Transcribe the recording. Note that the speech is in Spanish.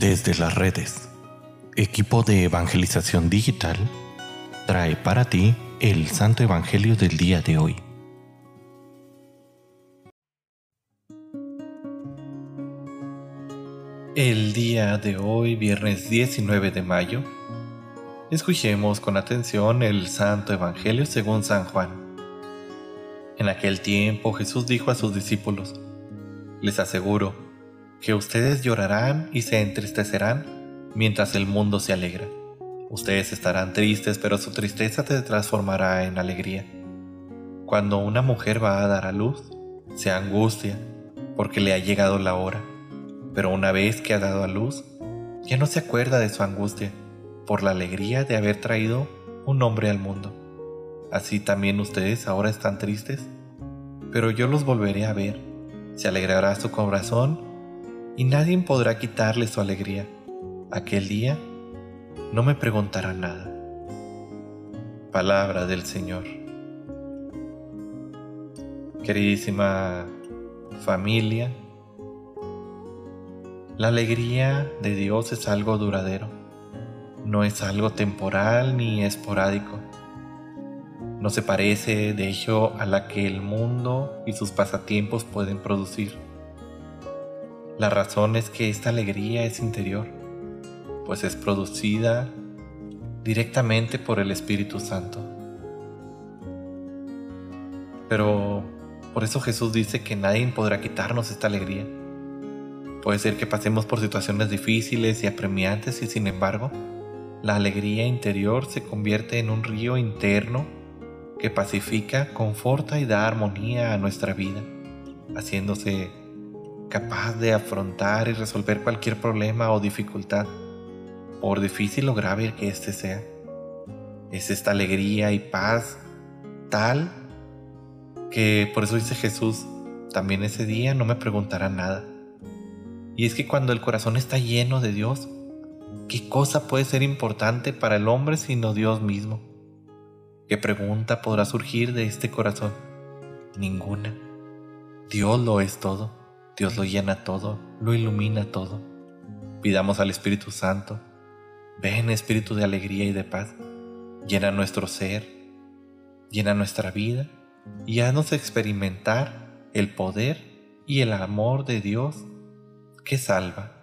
Desde las redes, equipo de evangelización digital trae para ti el Santo Evangelio del día de hoy. El día de hoy, viernes 19 de mayo, escuchemos con atención el Santo Evangelio según San Juan. En aquel tiempo Jesús dijo a sus discípulos, les aseguro, que ustedes llorarán y se entristecerán mientras el mundo se alegra. Ustedes estarán tristes, pero su tristeza se transformará en alegría. Cuando una mujer va a dar a luz, se angustia porque le ha llegado la hora, pero una vez que ha dado a luz, ya no se acuerda de su angustia por la alegría de haber traído un hombre al mundo. Así también ustedes ahora están tristes, pero yo los volveré a ver. Se alegrará su corazón y nadie podrá quitarle su alegría. Aquel día no me preguntará nada. Palabra del Señor. Queridísima familia, la alegría de Dios es algo duradero, no es algo temporal ni esporádico. No se parece, de hecho, a la que el mundo y sus pasatiempos pueden producir la razón es que esta alegría es interior, pues es producida directamente por el Espíritu Santo. Pero por eso Jesús dice que nadie podrá quitarnos esta alegría. Puede ser que pasemos por situaciones difíciles y apremiantes y sin embargo, la alegría interior se convierte en un río interno que pacifica, conforta y da armonía a nuestra vida, haciéndose capaz de afrontar y resolver cualquier problema o dificultad, por difícil o grave que éste sea. Es esta alegría y paz tal que por eso dice Jesús, también ese día no me preguntará nada. Y es que cuando el corazón está lleno de Dios, ¿qué cosa puede ser importante para el hombre sino Dios mismo? ¿Qué pregunta podrá surgir de este corazón? Ninguna. Dios lo es todo. Dios lo llena todo, lo ilumina todo. Pidamos al Espíritu Santo, ven Espíritu de alegría y de paz, llena nuestro ser, llena nuestra vida y haznos experimentar el poder y el amor de Dios que salva.